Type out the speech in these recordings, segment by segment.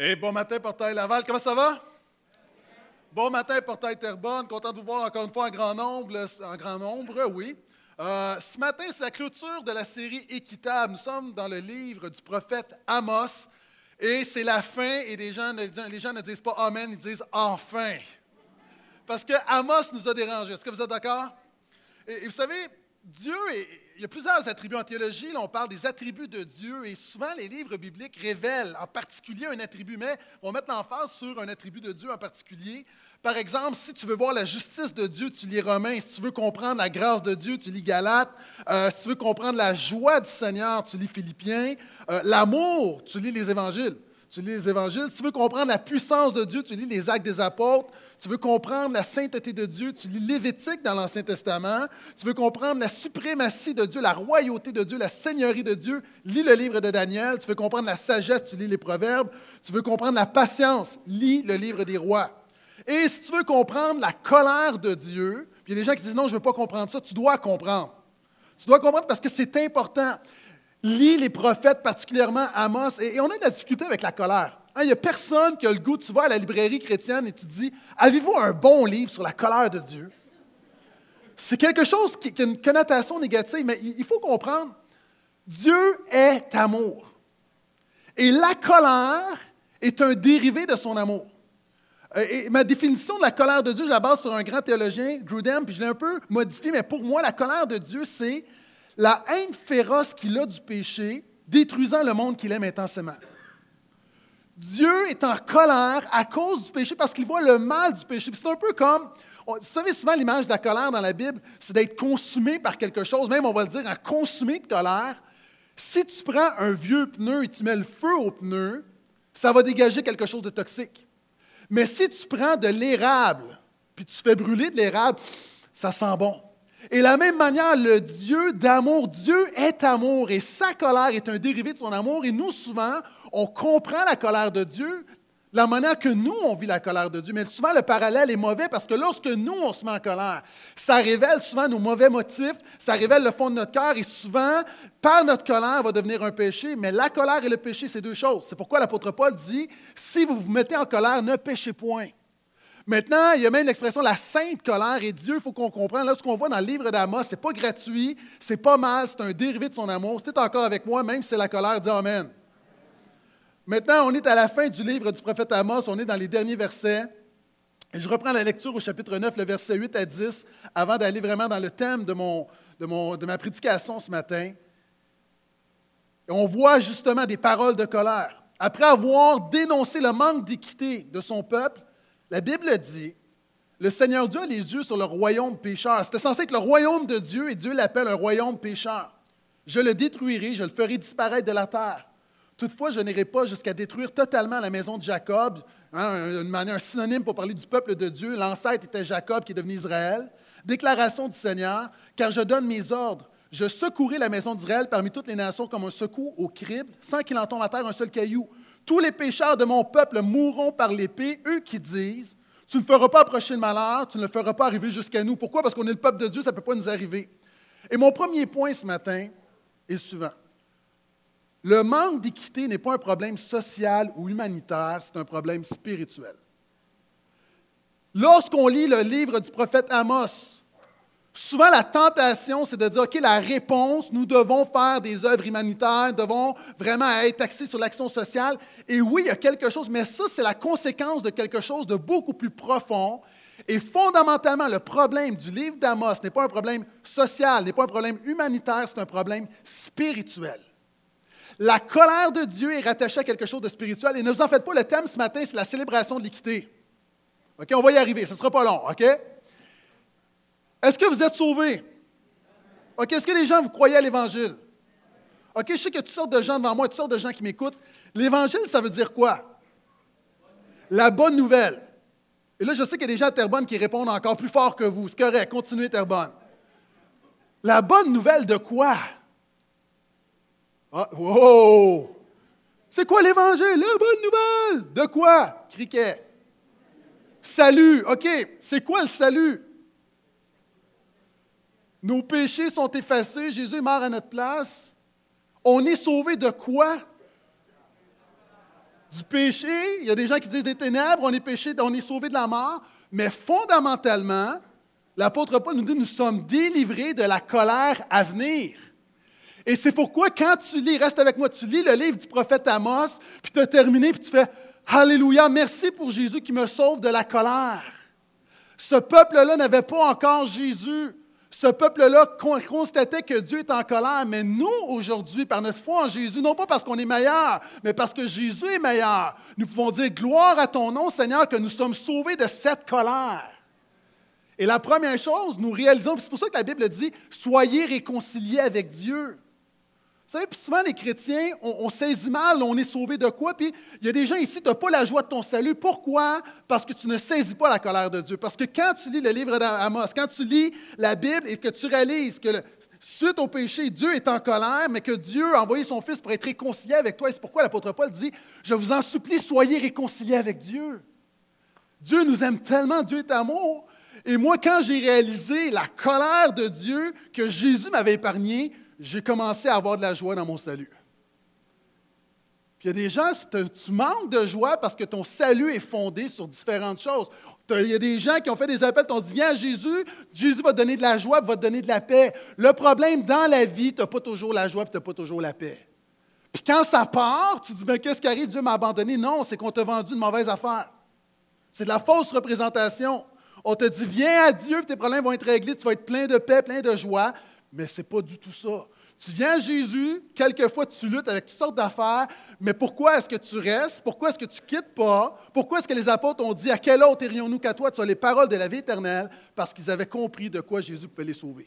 Et bon matin, Portail Laval. Comment ça va? Bon matin, Portail Terrebonne. Content de vous voir encore une fois en grand nombre. En grand nombre, oui. Euh, ce matin, c'est la clôture de la série Équitable. Nous sommes dans le livre du prophète Amos. Et c'est la fin, et les gens, ne, disent pas Amen, ils disent enfin. Parce que Amos nous a dérangés. Est-ce que vous êtes d'accord? et vous savez, Dieu, il y a plusieurs attributs en théologie. Là, on parle des attributs de Dieu et souvent les livres bibliques révèlent en particulier un attribut, mais vont mettre l'emphase sur un attribut de Dieu en particulier. Par exemple, si tu veux voir la justice de Dieu, tu lis Romains. Si tu veux comprendre la grâce de Dieu, tu lis Galates. Euh, si tu veux comprendre la joie du Seigneur, tu lis Philippiens. Euh, l'amour, tu lis les Évangiles tu lis les évangiles. Si tu veux comprendre la puissance de Dieu, tu lis les actes des apôtres. Tu veux comprendre la sainteté de Dieu, tu lis Lévitique dans l'Ancien Testament. Tu veux comprendre la suprématie de Dieu, la royauté de Dieu, la seigneurie de Dieu, lis le livre de Daniel. Tu veux comprendre la sagesse, tu lis les Proverbes. Tu veux comprendre la patience, lis le livre des rois. Et si tu veux comprendre la colère de Dieu, puis il y a des gens qui disent non, je ne veux pas comprendre ça, tu dois comprendre. Tu dois comprendre parce que c'est important. Lis les prophètes, particulièrement Amos, et, on a de la difficulté avec la colère. Hein, il n'y a personne qui a le goût, tu vas à la librairie chrétienne et tu dis, avez-vous un bon livre sur la colère de Dieu? C'est quelque chose qui, a une connotation négative, mais il faut comprendre, Dieu est amour. Et la colère est un dérivé de son amour. Euh, et ma définition de la colère de Dieu, je la base sur un grand théologien, Grudem, puis je l'ai un peu modifié, mais pour moi, la colère de Dieu, c'est la haine féroce qu'il a du péché, détruisant le monde qu'il aime intensément. Dieu est en colère à cause du péché parce qu'il voit le mal du péché. C'est un peu comme, vous savez souvent l'image de la colère dans la Bible, c'est d'être consumé par quelque chose, même on va le dire, en consumé de colère. Si tu prends un vieux pneu et tu mets le feu au pneu, ça va dégager quelque chose de toxique. Mais si tu prends de l'érable, puis tu fais brûler de l'érable, ça sent bon. Et de la même manière, le Dieu d'amour, Dieu est amour et sa colère est un dérivé de son amour. Et nous, souvent, on comprend la colère de Dieu, la manière que nous, on vit la colère de Dieu. Mais souvent, le parallèle est mauvais parce que lorsque nous, on se met en colère, ça révèle souvent nos mauvais motifs, ça révèle le fond de notre cœur et souvent, par notre colère, va devenir un péché. Mais la colère et le péché, c'est deux choses. C'est pourquoi l'apôtre Paul dit, si vous vous mettez en colère, ne péchez point. Maintenant, il y a même l'expression la sainte colère et Dieu, il faut qu'on comprenne. Là, ce qu'on voit dans le livre d'Amos, ce n'est pas gratuit, c'est pas mal, c'est un dérivé de son amour. Si encore avec moi, même si c'est la colère, dis Amen. Maintenant, on est à la fin du livre du prophète Amos, on est dans les derniers versets. Et je reprends la lecture au chapitre 9, le verset 8 à 10, avant d'aller vraiment dans le thème de, ma prédication ce matin. On voit justement des paroles de colère. Après avoir dénoncé le manque d'équité de son peuple, la Bible dit, le Seigneur Dieu a les yeux sur le royaume pécheur. C'était censé être le royaume de Dieu et Dieu l'appelle un royaume pécheur. Je le détruirai, je le ferai disparaître de la terre. Toutefois, je n'irai pas jusqu'à détruire totalement la maison de Jacob, hein, une manière, un synonyme pour parler du peuple de Dieu. L'ancêtre était Jacob qui est devenu Israël. Déclaration du Seigneur, car je donne mes ordres. Je secouerai la maison d'Israël parmi toutes les nations comme un secours au crible, sans qu'il en tombe à terre un seul caillou. Tous les pécheurs de mon peuple mourront par l'épée, eux qui disent, tu ne feras pas approcher le malheur, tu ne le feras pas arriver jusqu'à nous. Pourquoi? Parce qu'on est le peuple de Dieu, ça ne peut pas nous arriver. Et mon premier point ce matin est suivant. Le manque d'équité n'est pas un problème social ou humanitaire, c'est un problème spirituel. Lorsqu'on lit le livre du prophète Amos, Souvent, la tentation, c'est de dire, OK, la réponse, nous devons faire des œuvres humanitaires, devons vraiment être axés sur l'action sociale. Et oui, il y a quelque chose, mais ça, c'est la conséquence de quelque chose de beaucoup plus profond. Et fondamentalement, le problème du livre d'Amos n'est pas un problème social, n'est pas un problème humanitaire, c'est un problème spirituel. La colère de Dieu est rattachée à quelque chose de spirituel. Et ne vous en faites pas, le thème ce matin, c'est la célébration de l'équité. OK, on va y arriver, ce ne sera pas long, OK? Est-ce que vous êtes sauvés? OK, est-ce que les gens, vous croyez à l'Évangile? OK, je sais qu'il y a toutes sortes de gens devant moi, toutes sortes de gens qui m'écoutent. L'Évangile, ça veut dire quoi? La bonne nouvelle. Et là, je sais qu'il y a des gens à Terrebonne qui répondent encore plus fort que vous. C'est correct, continuez Terrebonne. La bonne nouvelle de quoi? Ah, wow! C'est quoi l'Évangile? La bonne nouvelle! De quoi? Criquet. Salut. OK, c'est quoi le salut? Nos péchés sont effacés, Jésus est mort à notre place. On est sauvé de quoi? du péché, il y a des gens qui disent des ténèbres, on est péché, on est sauvé de la mort, mais fondamentalement, l'apôtre Paul nous dit, nous sommes délivrés de la colère à venir. Et c'est pourquoi quand tu lis, reste avec moi, tu lis le livre du prophète Amos, puis tu as terminé, puis tu fais, Alléluia, merci pour Jésus qui me sauve de la colère. Ce peuple-là n'avait pas encore Jésus. Ce peuple-là constatait que Dieu est en colère, mais nous, aujourd'hui, par notre foi en Jésus, non pas parce qu'on est meilleur, mais parce que Jésus est meilleur, nous pouvons dire gloire à ton nom, Seigneur, que nous sommes sauvés de cette colère. Et la première chose, nous réalisons, c'est pour ça que la Bible dit, soyez réconciliés avec Dieu. Vous savez, puis souvent les chrétiens, on, saisit mal, on est sauvé de quoi, puis il y a des gens ici, tu n'as pas la joie de ton salut. Pourquoi? Parce que tu ne saisis pas la colère de Dieu. Parce que quand tu lis le livre d'Amos, quand tu lis la Bible et que tu réalises que suite au péché, Dieu est en colère, mais que Dieu a envoyé son Fils pour être réconcilié avec toi, et c'est pourquoi l'apôtre Paul dit, je vous en supplie, soyez réconciliés avec Dieu. Dieu nous aime tellement, Dieu est amour. Et moi, quand j'ai réalisé la colère de Dieu que Jésus m'avait épargné, j'ai commencé à avoir de la joie dans mon salut. Puis il y a des gens, tu manques de joie parce que ton salut est fondé sur différentes choses. Il y a des gens qui ont fait des appels, t'ont dit Viens à Jésus, Jésus va te donner de la joie, va te donner de la paix. Le problème dans la vie, tu n'as pas toujours la joie tu n'as pas toujours la paix. Puis quand ça part, tu dis ben, Qu'est-ce qui arrive? Dieu m'a abandonné. Non, c'est qu'on t'a vendu une mauvaise affaire. C'est de la fausse représentation. On te dit Viens à Dieu, puis tes problèmes vont être réglés, tu vas être plein de paix, plein de joie. Mais ce n'est pas du tout ça. Tu viens à Jésus, quelquefois tu luttes avec toutes sortes d'affaires, mais pourquoi est-ce que tu restes? Pourquoi est-ce que tu ne quittes pas? Pourquoi est-ce que les apôtres ont dit à quel autre irions-nous qu'à toi? Tu as les paroles de la vie éternelle, parce qu'ils avaient compris de quoi Jésus pouvait les sauver.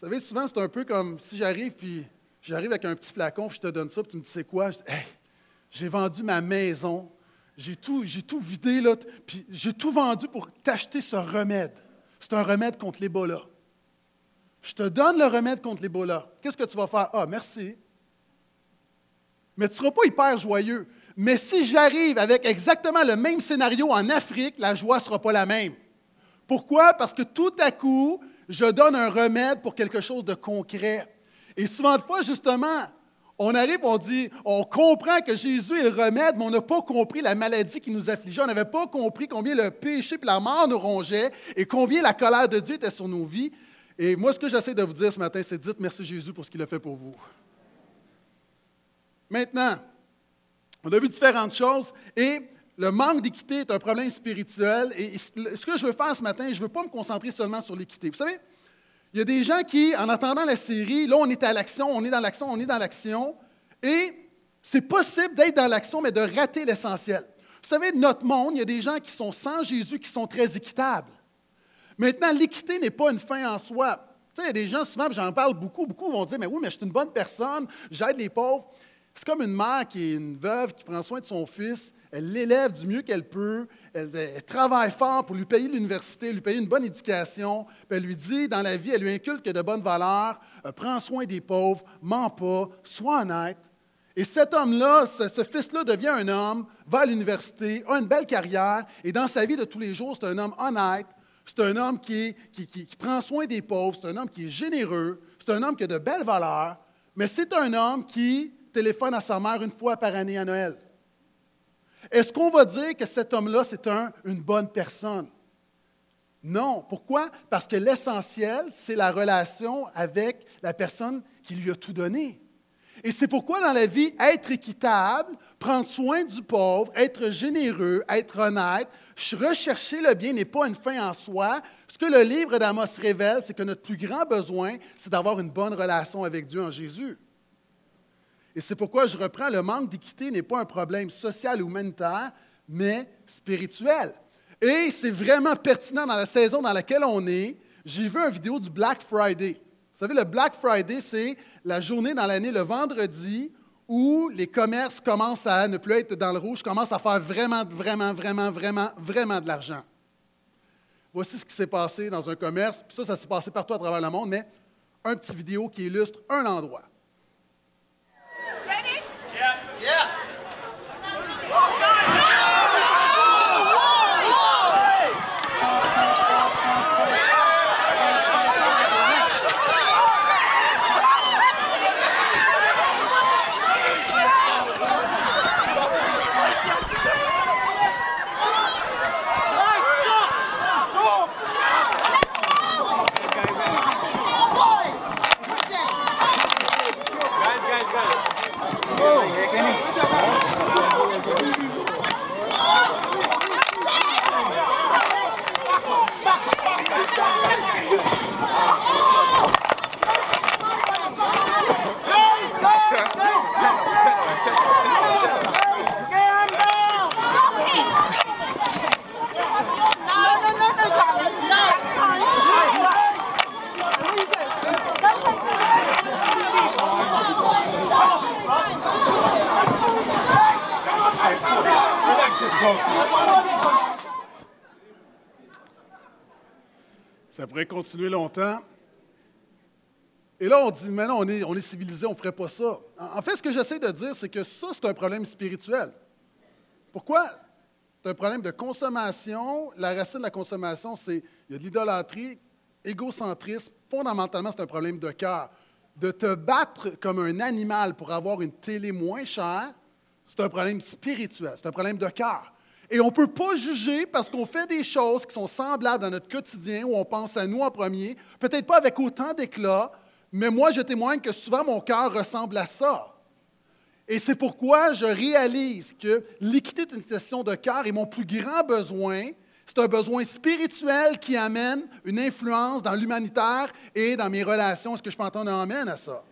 Vous savez, souvent c'est un peu comme si j'arrive, puis j'arrive avec un petit flacon, puis je te donne ça, puis tu me dis c'est quoi? Je dis, hey, j'ai vendu ma maison, j'ai tout, j'ai tout vidé, puis j'ai tout vendu pour t'acheter ce remède. C'est un remède contre l'Ebola. Je te donne le remède contre l'Ebola. Qu'est-ce que tu vas faire? Ah, merci. Mais tu ne seras pas hyper joyeux. Mais si j'arrive avec exactement le même scénario en Afrique, la joie ne sera pas la même. Pourquoi? Parce que tout à coup, je donne un remède pour quelque chose de concret. Et souvent de fois, justement, on arrive, on dit, on comprend que Jésus est le remède, mais on n'a pas compris la maladie qui nous affligeait. On n'avait pas compris combien le péché et la mort nous rongeaient et combien la colère de Dieu était sur nos vies. Et moi, ce que j'essaie de vous dire ce matin, c'est dites merci Jésus pour ce qu'il a fait pour vous. Maintenant, on a vu différentes choses et le manque d'équité est un problème spirituel. Et ce que je veux faire ce matin, je ne veux pas me concentrer seulement sur l'équité. Vous savez, il y a des gens qui, en attendant la série, là, on est à l'action, on est dans l'action, on est dans l'action, et c'est possible d'être dans l'action, mais de rater l'essentiel. Vous savez, notre monde, il y a des gens qui sont sans Jésus, qui sont très équitables. Maintenant, l'équité n'est pas une fin en soi. Tu il y a des gens, souvent, j'en parle beaucoup, beaucoup vont dire, mais oui, mais je suis une bonne personne, j'aide les pauvres. C'est comme une mère qui est une veuve qui prend soin de son fils, elle l'élève du mieux qu'elle peut, elle, travaille fort pour lui payer l'université, lui payer une bonne éducation, puis elle lui dit, dans la vie, elle lui inculque de bonnes valeurs, euh, prends soin des pauvres, mens pas, sois honnête. Et cet homme-là, ce, fils-là devient un homme, va à l'université, a une belle carrière, et dans sa vie de tous les jours, c'est un homme honnête, c'est un homme qui, qui, prend soin des pauvres, c'est un homme qui est généreux, c'est un homme qui a de belles valeurs, mais c'est un homme qui téléphone à sa mère une fois par année à Noël. Est-ce qu'on va dire que cet homme-là, c'est une bonne personne? Non. Pourquoi? Parce que l'essentiel, c'est la relation avec la personne qui lui a tout donné. Et c'est pourquoi dans la vie, être équitable, prendre soin du pauvre, être généreux, être honnête, rechercher le bien n'est pas une fin en soi. Ce que le livre d'Amos révèle, c'est que notre plus grand besoin, c'est d'avoir une bonne relation avec Dieu en Jésus. Et c'est pourquoi je reprends, le manque d'équité n'est pas un problème social ou humanitaire, mais spirituel. Et c'est vraiment pertinent dans la saison dans laquelle on est. J'ai vu une vidéo du Black Friday. Vous savez, le Black Friday, c'est la journée dans l'année, le vendredi, où les commerces commencent à ne plus être dans le rouge, commencent à faire vraiment, vraiment, vraiment, vraiment, vraiment de l'argent. Voici ce qui s'est passé dans un commerce. Puis ça, ça s'est passé partout à travers le monde, mais un petit vidéo qui illustre un endroit. Continuer longtemps. Et là, on dit, mais non, on est, on est civilisé, on ne ferait pas ça. En fait, ce que j'essaie de dire, c'est que ça, c'est un problème spirituel. Pourquoi? C'est un problème de consommation. La racine de la consommation, c'est il y a de l'idolâtrie, égocentrisme. Fondamentalement, c'est un problème de cœur. De te battre comme un animal pour avoir une télé moins chère, c'est un problème spirituel, c'est un problème de cœur. Et on ne peut pas juger parce qu'on fait des choses qui sont semblables dans notre quotidien, où on pense à nous en premier, peut-être pas avec autant d'éclat, mais moi, je témoigne que souvent mon cœur ressemble à ça. Et c'est pourquoi je réalise que l'équité est une question de cœur et mon plus grand besoin, c'est un besoin spirituel qui amène une influence dans l'humanitaire et dans mes relations. Est-ce que je peux entendre un amène à ça?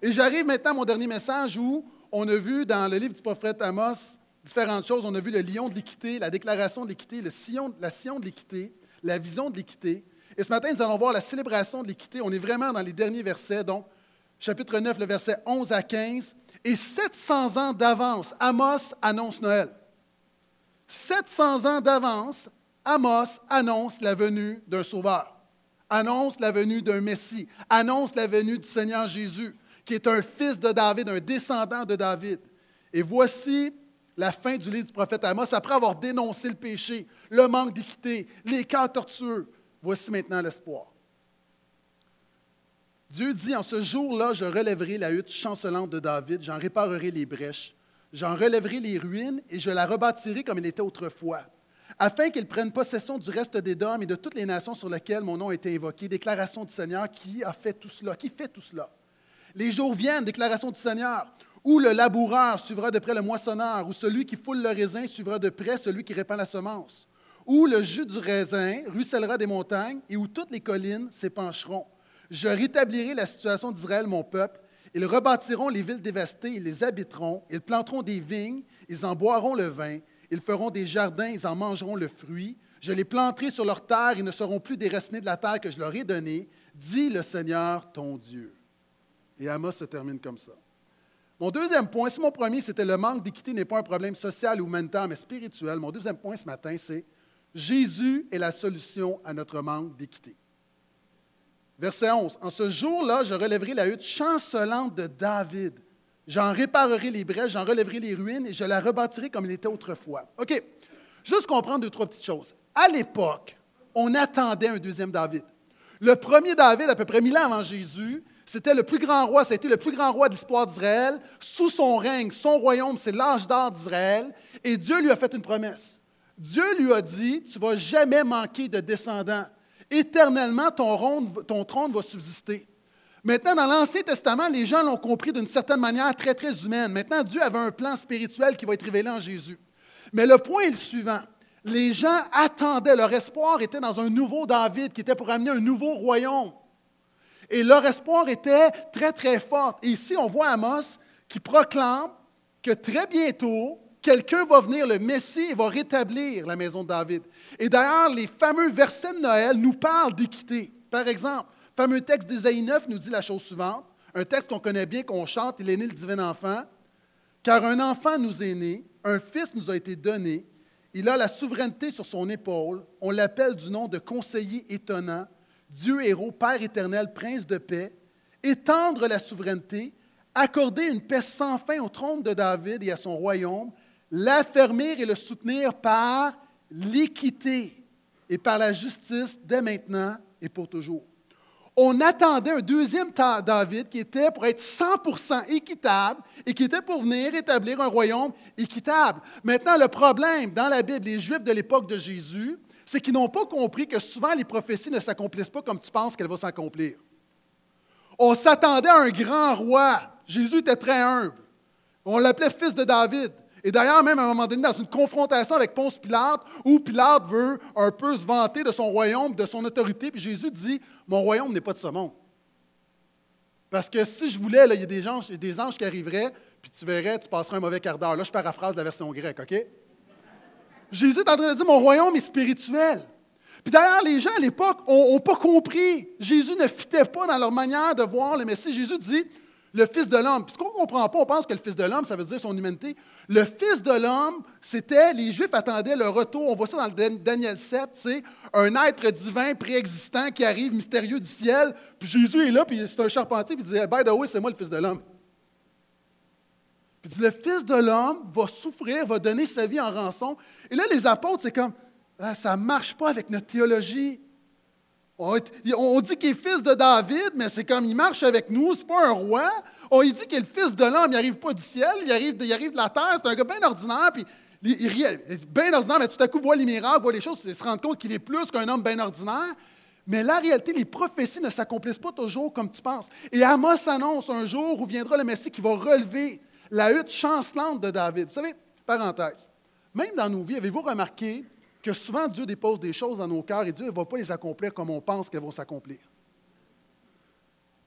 Et j'arrive maintenant à mon dernier message où on a vu dans le livre du prophète Amos différentes choses. On a vu le lion de l'équité, la déclaration de l'équité, le sillon, la de l'équité, la vision de l'équité. Et ce matin, nous allons voir la célébration de l'équité. On est vraiment dans les derniers versets, donc chapitre 9, le verset 11 à 15. Et 700 ans d'avance, Amos annonce Noël. 700 ans d'avance, Amos annonce la venue d'un sauveur, annonce la venue d'un Messie, annonce la venue du Seigneur Jésus, qui est un fils de David, un descendant de David. Et voici la fin du livre du prophète Amos, après avoir dénoncé le péché, le manque d'équité, les cas tortueux, voici maintenant l'espoir. Dieu dit, en ce jour-là, je relèverai la hutte chancelante de David, j'en réparerai les brèches, j'en relèverai les ruines et je la rebâtirai comme elle était autrefois, afin qu'il prenne possession du reste des dômes et de toutes les nations sur lesquelles mon nom a été invoqué. Déclaration du Seigneur qui a fait tout cela, qui fait tout cela. Les jours viennent, déclaration du Seigneur, où le laboureur suivra de près le moissonneur, ou celui qui foule le raisin suivra de près celui qui répand la semence, où le jus du raisin ruissellera des montagnes, et où toutes les collines s'épancheront. Je rétablirai la situation d'Israël, mon peuple. Ils rebâtiront les villes dévastées, ils les habiteront, ils planteront des vignes, ils en boiront le vin, ils feront des jardins, ils en mangeront le fruit. Je les planterai sur leur terre, ils ne seront plus déracinés de la terre que je leur ai donnée, dit le Seigneur ton Dieu. Et Amos se termine comme ça. Mon deuxième point, si mon premier c'était le manque d'équité n'est pas un problème social ou mental, mais spirituel, mon deuxième point ce matin, c'est Jésus est la solution à notre manque d'équité. Verset 11. En ce jour-là, je relèverai la hutte chancelante de David. J'en réparerai les brèches, j'en relèverai les ruines et je la rebâtirai comme il était autrefois. OK. Juste comprendre deux, trois petites choses. À l'époque, on attendait un deuxième David. Le premier David, à peu près mille ans avant Jésus, c'était le plus grand roi, ça a été le plus grand roi de l'histoire d'Israël. Sous son règne, son royaume, c'est l'âge d'or d'Israël. Et Dieu lui a fait une promesse. Dieu lui a dit, tu ne vas jamais manquer de descendants. Éternellement, ton, ton trône va subsister. Maintenant, dans l'Ancien Testament, les gens l'ont compris d'une certaine manière très, très humaine. Maintenant, Dieu avait un plan spirituel qui va être révélé en Jésus. Mais le point est le suivant. Les gens attendaient, leur espoir était dans un nouveau David qui était pour amener un nouveau royaume. Et leur espoir était très, très fort. Et ici, on voit Amos qui proclame que très bientôt, quelqu'un va venir, le Messie, va rétablir la maison de David. Et d'ailleurs, les fameux versets de Noël nous parlent d'équité. Par exemple, le fameux texte d'Ésaïe 9 nous dit la chose suivante, un texte qu'on connaît bien, qu'on chante, il est né le divin enfant. Car un enfant nous est né, un fils nous a été donné, il a la souveraineté sur son épaule, on l'appelle du nom de conseiller étonnant, Dieu héros, Père éternel, Prince de paix, étendre la souveraineté, accorder une paix sans fin au trône de David et à son royaume, l'affermir et le soutenir par l'équité et par la justice dès maintenant et pour toujours. On attendait un deuxième David qui était pour être 100% équitable et qui était pour venir établir un royaume équitable. Maintenant, le problème dans la Bible, les Juifs de l'époque de Jésus, c'est qu'ils n'ont pas compris que souvent les prophéties ne s'accomplissent pas comme tu penses qu'elles vont s'accomplir. On s'attendait à un grand roi. Jésus était très humble. On l'appelait fils de David. Et d'ailleurs, même à un moment donné, dans une confrontation avec Ponce Pilate, où Pilate veut un peu se vanter de son royaume, de son autorité, puis Jésus dit Mon royaume n'est pas de ce monde. Parce que si je voulais, il y a des anges, des anges qui arriveraient, puis tu verrais, tu passerais un mauvais quart d'heure. Là, je paraphrase la version grecque, OK? Jésus est en train de dire, mon royaume est spirituel. Puis d'ailleurs, les gens à l'époque n'ont pas compris. Jésus ne fitait pas dans leur manière de voir le Messie. Jésus dit, le Fils de l'homme. Puis ce qu'on ne comprend pas, on pense que le Fils de l'homme, ça veut dire son humanité. Le Fils de l'homme, c'était, les Juifs attendaient le retour, on voit ça dans Daniel 7, c'est un être divin préexistant qui arrive mystérieux du ciel. Puis Jésus est là, puis c'est un charpentier, puis il dit By the way, c'est moi le Fils de l'homme. Il dit Le Fils de l'homme va souffrir, va donner sa vie en rançon. Et là, les apôtres, c'est comme ah, Ça ne marche pas avec notre théologie. On, dit qu'il est fils de David, mais c'est comme il marche avec nous, c'est pas un roi. On dit qu'il est le fils de l'homme, il n'arrive pas du ciel, il arrive, il arrive de la terre, c'est un gars bien ordinaire, puis il, il, bien ordinaire, mais tout à coup voit les miracles, voit les choses, il se rend compte qu'il est plus qu'un homme bien ordinaire. Mais la réalité, les prophéties ne s'accomplissent pas toujours comme tu penses. Et Amos annonce un jour où viendra le Messie qui va relever la hutte chancelante de David. Vous savez, parenthèse, même dans nos vies, avez-vous remarqué que souvent Dieu dépose des choses dans nos cœurs et Dieu ne va pas les accomplir comme on pense qu'elles vont s'accomplir?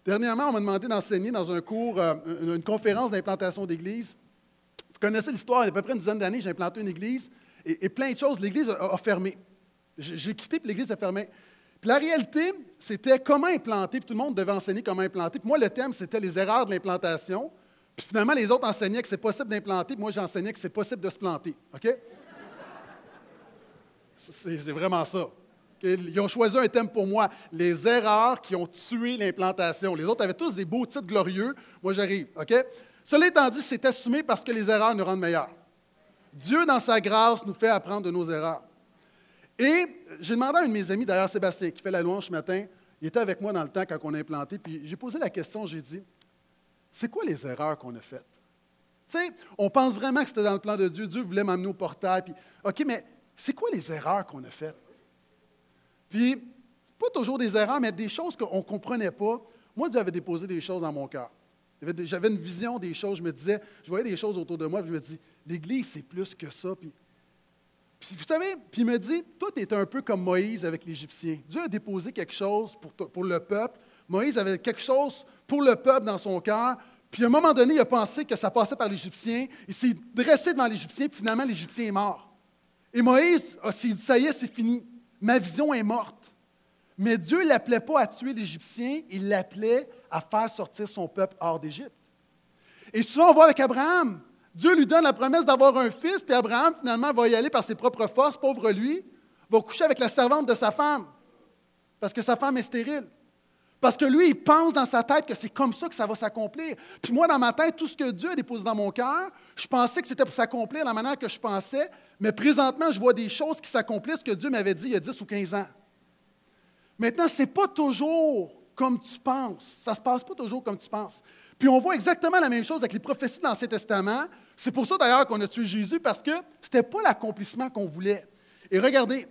Dernièrement, on m'a demandé d'enseigner dans un cours, euh, une conférence d'implantation d'église. Vous connaissez l'histoire, il y a à peu près une dizaine d'années, j'ai implanté une église et, plein de choses, l'église a, fermé. J'ai quitté, puis l'église a fermé. Puis la réalité, c'était comment implanter, puis tout le monde devait enseigner comment implanter. Puis moi, le thème, c'était les erreurs de l'implantation. Puis finalement, les autres enseignaient que c'est possible d'implanter, puis moi, j'enseignais que c'est possible de se planter. OK? C'est vraiment ça. Ils ont choisi un thème pour moi, les erreurs qui ont tué l'implantation. Les autres avaient tous des beaux titres glorieux. Moi, j'arrive. OK? Cela étant dit, c'est assumé parce que les erreurs nous rendent meilleurs. Dieu, dans sa grâce, nous fait apprendre de nos erreurs. Et j'ai demandé à un de mes amis, d'ailleurs Sébastien, qui fait la louange ce matin, il était avec moi dans le temps quand on a implanté, puis j'ai posé la question, j'ai dit, c'est quoi les erreurs qu'on a faites? Tu sais, on pense vraiment que c'était dans le plan de Dieu, Dieu voulait m'amener au portail, OK, mais c'est quoi les erreurs qu'on a faites? Puis, pas toujours des erreurs, mais des choses qu'on ne comprenait pas. Moi, Dieu avait déposé des choses dans mon cœur. J'avais une vision des choses. Je me disais, je voyais des choses autour de moi, je me dis, l'Église, c'est plus que ça. Puis, vous savez, puis il me dit, toi, tu un peu comme Moïse avec l'Égyptien. Dieu a déposé quelque chose pour le peuple. Moïse avait quelque chose pour le peuple dans son cœur. Puis à un moment donné, il a pensé que ça passait par l'Égyptien. Il s'est dressé devant l'Égyptien, puis finalement, l'Égyptien est mort. Et Moïse s'est dit, ça y est, c'est fini. Ma vision est morte. Mais Dieu ne l'appelait pas à tuer l'Égyptien, il l'appelait à faire sortir son peuple hors d'Égypte. Et souvent, on voit avec Abraham, Dieu lui donne la promesse d'avoir un fils, puis Abraham, finalement, va y aller par ses propres forces, pauvre lui, va coucher avec la servante de sa femme, parce que sa femme est stérile. Parce que lui, il pense dans sa tête que c'est comme ça que ça va s'accomplir. Puis moi, dans ma tête, tout ce que Dieu a déposé dans mon cœur, je pensais que c'était pour s'accomplir de la manière que je pensais, mais présentement, je vois des choses qui s'accomplissent que Dieu m'avait dit il y a 10 ou 15 ans. Maintenant, ce n'est pas toujours comme tu penses. Ça ne se passe pas toujours comme tu penses. Puis on voit exactement la même chose avec les prophéties de l'Ancien Testament. C'est pour ça d'ailleurs qu'on a tué Jésus, parce que ce n'était pas l'accomplissement qu'on voulait. Et regardez,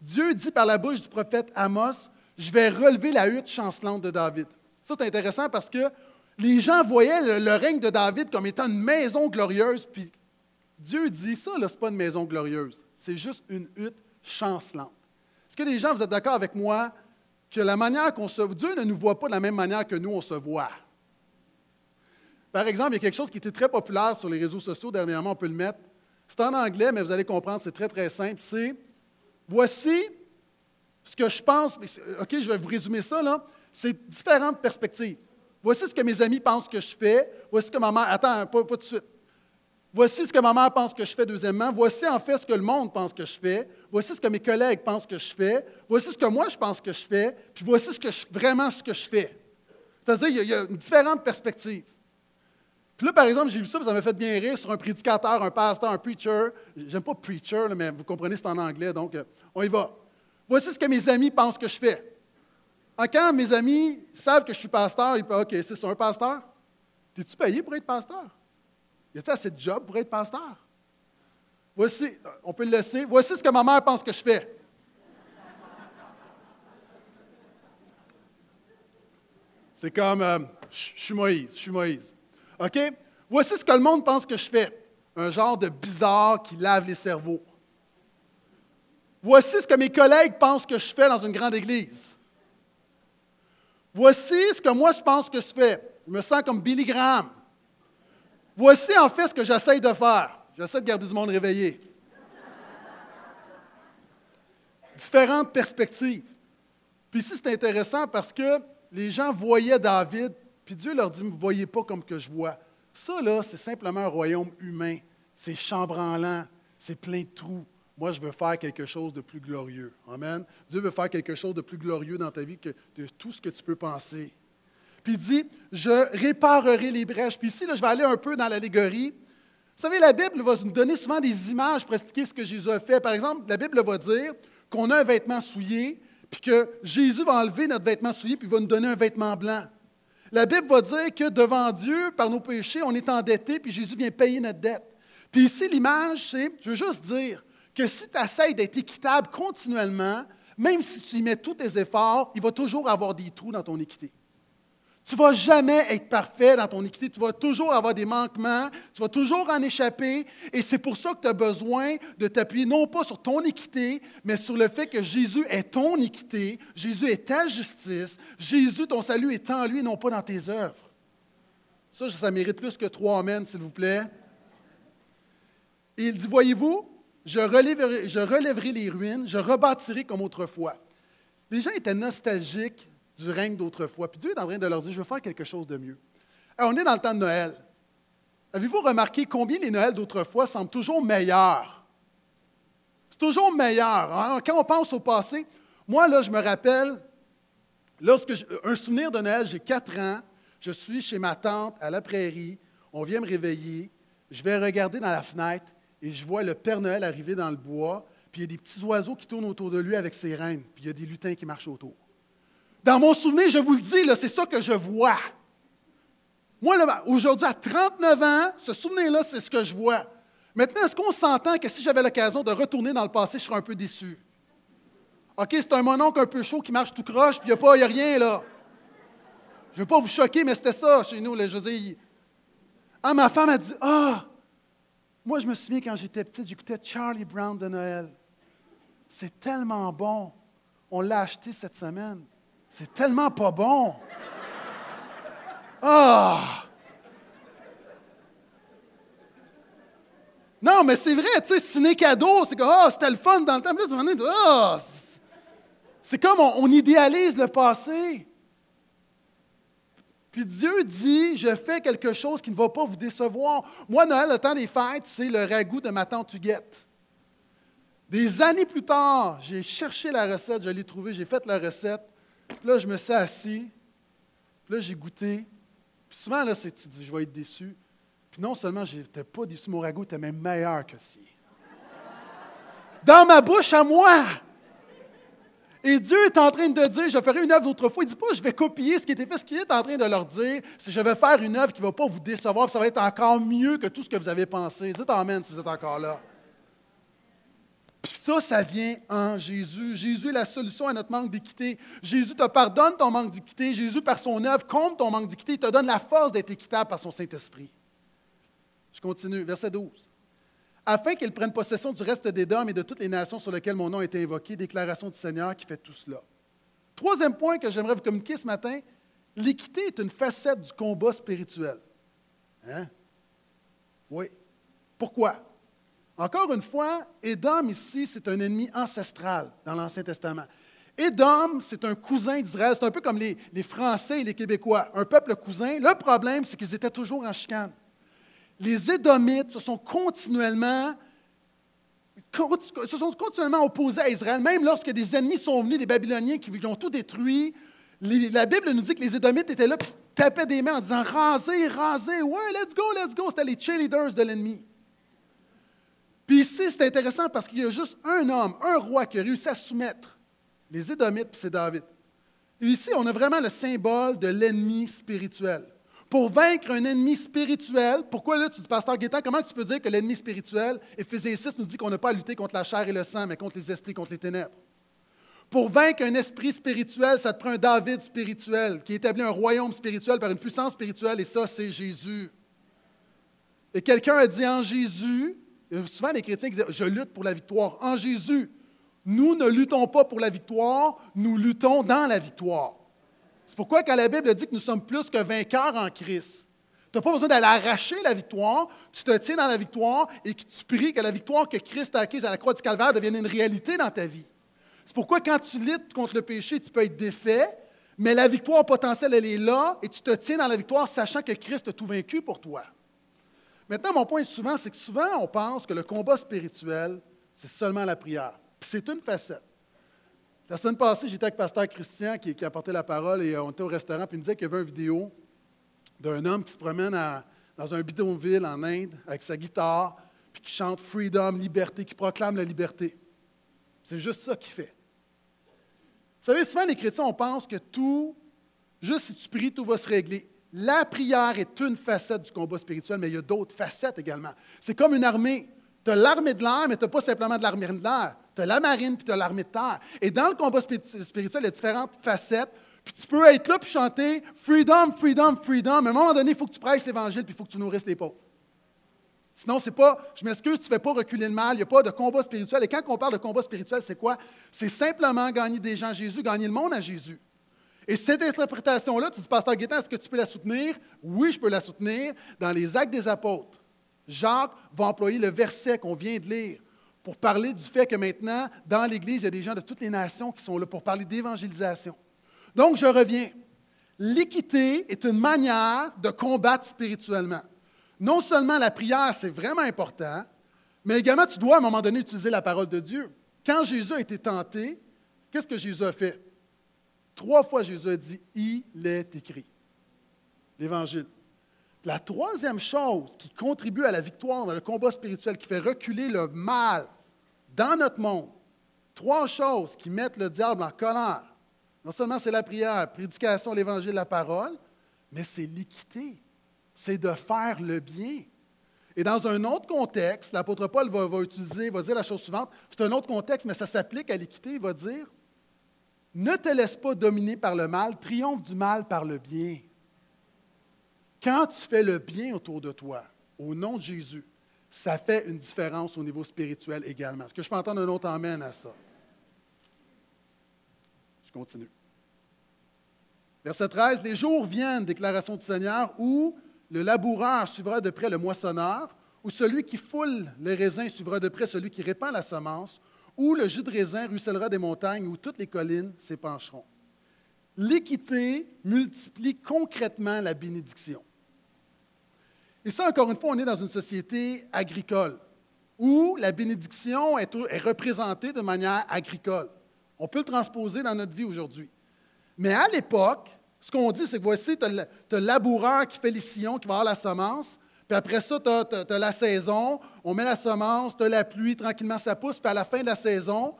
Dieu dit par la bouche du prophète Amos, je vais relever la hutte chancelante de David. Ça, c'est intéressant parce que les gens voyaient le, règne de David comme étant une maison glorieuse, puis Dieu dit ça, ce n'est pas une maison glorieuse, c'est juste une hutte chancelante. Est-ce que les gens, vous êtes d'accord avec moi que la manière qu'on se... Dieu ne nous voit pas de la même manière que nous, on se voit? Par exemple, il y a quelque chose qui était très populaire sur les réseaux sociaux dernièrement, on peut le mettre. C'est en anglais, mais vous allez comprendre, c'est très, très simple. C'est Voici ce que je pense, OK, je vais vous résumer ça, là, c'est différentes perspectives. Voici ce que mes amis pensent que je fais. Voici ce que ma mère. Attends, pas, tout de suite. Voici ce que ma mère pense que je fais, deuxièmement. Voici en fait ce que le monde pense que je fais. Voici ce que mes collègues pensent que je fais. Voici ce que moi je pense que je fais. Puis voici ce que je, vraiment ce que je fais. C'est-à-dire, il y, a, différentes perspectives. Puis là, par exemple, j'ai vu ça, ça m'a fait bien rire sur un prédicateur, un pasteur, un preacher. J'aime pas preacher, mais vous comprenez, c'est en anglais, donc euh, on y va. Voici ce que mes amis pensent que je fais. Quand mes amis savent que je suis pasteur, ils disent OK, c'est un pasteur? T'es-tu payé pour être pasteur? Y a-t-il assez de job pour être pasteur? Voici, on peut le laisser. Voici ce que ma mère pense que je fais. C'est comme, euh, je suis Moïse, je suis Moïse. OK? Voici ce que le monde pense que je fais. Un genre de bizarre qui lave les cerveaux. Voici ce que mes collègues pensent que je fais dans une grande église. Voici ce que moi je pense que je fais. Je me sens comme Billy Graham. Voici en fait ce que j'essaye de faire. J'essaie de garder du monde réveillé. Différentes perspectives. Puis ici, c'est intéressant parce que les gens voyaient David, Puis Dieu leur dit, ne voyez pas comme que je vois. Ça, là, c'est simplement un royaume humain. C'est chambranlant, c'est plein de trous. Moi, je veux faire quelque chose de plus glorieux. Amen. Dieu veut faire quelque chose de plus glorieux dans ta vie que de tout ce que tu peux penser. Puis il dit, je réparerai les brèches. Puis ici, là, je vais aller un peu dans l'allégorie. Vous savez, la Bible va nous donner souvent des images pour expliquer ce que Jésus a fait. Par exemple, la Bible va dire qu'on a un vêtement souillé, puis que Jésus va enlever notre vêtement souillé, puis va nous donner un vêtement blanc. La Bible va dire que devant Dieu, par nos péchés, on est endetté, puis Jésus vient payer notre dette. Puis ici, l'image, c'est, je veux juste dire que si tu essaies d'être équitable continuellement, même si tu y mets tous tes efforts, il va toujours avoir des trous dans ton équité. Tu ne vas jamais être parfait dans ton équité. Tu vas toujours avoir des manquements. Tu vas toujours en échapper. Et c'est pour ça que tu as besoin de t'appuyer non pas sur ton équité, mais sur le fait que Jésus est ton équité. Jésus est ta justice. Jésus, ton salut est en lui, non pas dans tes œuvres. Ça, ça mérite plus que trois amens, s'il vous plaît. Et il dit, voyez-vous, je relèverai, les ruines, je rebâtirai comme autrefois. Les gens étaient nostalgiques du règne d'autrefois. Puis Dieu est en train de leur dire, je veux faire quelque chose de mieux. On est dans le temps de Noël. Avez-vous remarqué combien les Noëls d'autrefois semblent toujours meilleurs? C'est toujours meilleur. Hein? Quand on pense au passé, moi, là, je me rappelle, lorsque un souvenir de Noël, j'ai quatre ans, je suis chez ma tante à la prairie, on vient me réveiller, je vais regarder dans la fenêtre et je vois le Père Noël arriver dans le bois, puis il y a des petits oiseaux qui tournent autour de lui avec ses reines, puis il y a des lutins qui marchent autour. Dans mon souvenir, je vous le dis, c'est ça que je vois. Moi, aujourd'hui, à 39 ans, ce souvenir-là, c'est ce que je vois. Maintenant, est-ce qu'on s'entend que si j'avais l'occasion de retourner dans le passé, je serais un peu déçu? OK, c'est un mononcle un peu chaud qui marche tout croche, puis il n'y a, a rien là. Je ne veux pas vous choquer, mais c'était ça chez nous. Là, je dis, ah, ma femme a dit Ah, moi, je me souviens quand j'étais petite, j'écoutais Charlie Brown de Noël. C'est tellement bon. On l'a acheté cette semaine. C'est tellement pas bon. Ah! Non, mais c'est vrai, tu sais, ciné cadeau, c'est comme, ah, c'était le fun dans le temps. Ah! C'est comme on, idéalise le passé. Puis Dieu dit, je fais quelque chose qui ne va pas vous décevoir. Moi, Noël, le temps des fêtes, c'est le ragoût de ma tante Huguette. Des années plus tard, j'ai cherché la recette, je l'ai trouvée, j'ai fait la recette. Puis là, je me suis assis. Puis là, j'ai goûté. Puis souvent, là, tu dis, je vais être déçu. Puis non seulement je n'étais pas déçu, mon ragoût était même meilleur que si. Dans ma bouche à moi. Et Dieu est en train de dire, je ferai une œuvre autrefois. Il ne dit pas, je vais copier ce qui était fait. Ce qu'il est en train de leur dire, c'est, je vais faire une œuvre qui ne va pas vous décevoir, ça va être encore mieux que tout ce que vous avez pensé. Dites Amen si vous êtes encore là. Puis ça, ça vient en Jésus. Jésus est la solution à notre manque d'équité. Jésus te pardonne ton manque d'équité. Jésus, par son œuvre, compte ton manque d'équité. Il te donne la force d'être équitable par son Saint-Esprit. Je continue, verset 12. Afin qu'il prenne possession du reste des dômes et de toutes les nations sur lesquelles mon nom a été invoqué, déclaration du Seigneur qui fait tout cela. Troisième point que j'aimerais vous communiquer ce matin, l'équité est une facette du combat spirituel. Hein? Oui. Pourquoi? Encore une fois, Édom ici, c'est un ennemi ancestral dans l'Ancien Testament. Édom, c'est un cousin d'Israël. C'est un peu comme les, Français et les Québécois, un peuple cousin. Le problème, c'est qu'ils étaient toujours en chicane. Les Édomites se sont continuellement opposés à Israël, même lorsque des ennemis sont venus, des Babyloniens qui ont tout détruit. La Bible nous dit que les Édomites étaient là, puis tapaient des mains en disant Rasez, rasez, ouais, let's go, let's go. C'était les cheerleaders de l'ennemi. Puis ici, c'est intéressant parce qu'il y a juste un homme, un roi qui a réussi à soumettre les Édomites, puis c'est David. Ici, on a vraiment le symbole de l'ennemi spirituel. Pour vaincre un ennemi spirituel, pourquoi là, tu dis, Pasteur Guétan, comment tu peux dire que l'ennemi spirituel, Éphésiens 6 nous dit qu'on n'a pas à lutter contre la chair et le sang, mais contre les esprits, contre les ténèbres? Pour vaincre un esprit spirituel, ça te prend un David spirituel qui établit un royaume spirituel par une puissance spirituelle, et ça, c'est Jésus. Et quelqu'un a dit en Jésus, Souvent, les chrétiens disent Je lutte pour la victoire. En Jésus, nous ne luttons pas pour la victoire, nous luttons dans la victoire. C'est pourquoi, quand la Bible dit que nous sommes plus que vainqueurs en Christ, tu n'as pas besoin d'aller arracher la victoire, tu te tiens dans la victoire et que tu pries que la victoire que Christ a acquise à la croix du Calvaire devienne une réalité dans ta vie. C'est pourquoi, quand tu luttes contre le péché, tu peux être défait, Mais la victoire potentielle, elle est là, et tu te tiens dans la victoire sachant que Christ a tout vaincu pour toi. Maintenant, mon point souvent, c'est que souvent, on pense que le combat spirituel, c'est seulement la prière. Puis c'est une facette. La semaine passée, j'étais avec Pasteur Christian qui, qui a porté la parole et on était au restaurant, puis il me disait qu'il y avait une vidéo d'un homme qui se promène dans un bidonville en Inde avec sa guitare, puis qui chante Freedom, liberté, qui proclame la liberté. C'est juste ça qu'il fait. Vous savez, souvent les chrétiens, on pense que tout, juste si tu pries, tout va se régler. La prière est une facette du combat spirituel, mais il y a d'autres facettes également. C'est comme une armée. Tu as l'armée de l'air, mais tu n'as pas simplement de l'armée de l'air. Tu as la marine, puis tu as l'armée de terre. Et dans le combat spirituel, il y a différentes facettes. Puis tu peux être là, puis chanter Freedom, Freedom, Freedom. À un moment donné, il faut que tu prêches l'Évangile, puis il faut que tu nourrisses les pauvres. Sinon, c'est pas, je m'excuse, tu ne fais pas reculer le mal, il n'y a pas de combat spirituel. Et quand on parle de combat spirituel, c'est quoi? C'est simplement gagner des gens à Jésus, gagner le monde à Jésus. Et cette interprétation-là, tu dis, Pasteur Guétin, est-ce que tu peux la soutenir? Oui, je peux la soutenir. Dans les Actes des Apôtres, Jacques va employer le verset qu'on vient de lire pour parler du fait que maintenant, dans l'Église, il y a des gens de toutes les nations qui sont là pour parler d'évangélisation. Donc, je reviens. L'équité est une manière de combattre spirituellement non seulement la prière, c'est vraiment important, mais également tu dois à un moment donné utiliser la parole de Dieu. Quand Jésus a été tenté, qu'est-ce que Jésus a fait? Trois fois Jésus a dit, il est écrit. L'Évangile. La troisième chose qui contribue à la victoire dans le combat spirituel, qui fait reculer le mal dans notre monde, trois choses qui mettent le diable en colère. Non seulement c'est la prière, prédication, l'Évangile, la parole, mais c'est l'équité c'est de faire le bien. Et dans un autre contexte, l'apôtre Paul va, utiliser, va dire la chose suivante, c'est un autre contexte, mais ça s'applique à l'équité, il va dire, ne te laisse pas dominer par le mal, triomphe du mal par le bien. Quand tu fais le bien autour de toi, au nom de Jésus, ça fait une différence au niveau spirituel également. Est-ce que je peux entendre un autre amène à ça? Je continue. Verset 13, les jours viennent, déclaration du Seigneur, où le laboureur suivra de près le moissonneur, ou celui qui foule les raisins suivra de près celui qui répand la semence, ou le jus de raisin ruissellera des montagnes, où toutes les collines s'épancheront. L'équité multiplie concrètement la bénédiction. Et ça, encore une fois, on est dans une société agricole, où la bénédiction est, représentée de manière agricole. On peut le transposer dans notre vie aujourd'hui. Mais à l'époque, ce qu'on dit, c'est que voici, tu as, le laboureur qui fait les sillons, qui va avoir la semence. Puis après ça, tu as, la saison, on met la semence, tu as la pluie, tranquillement ça pousse. Puis à la fin de la saison,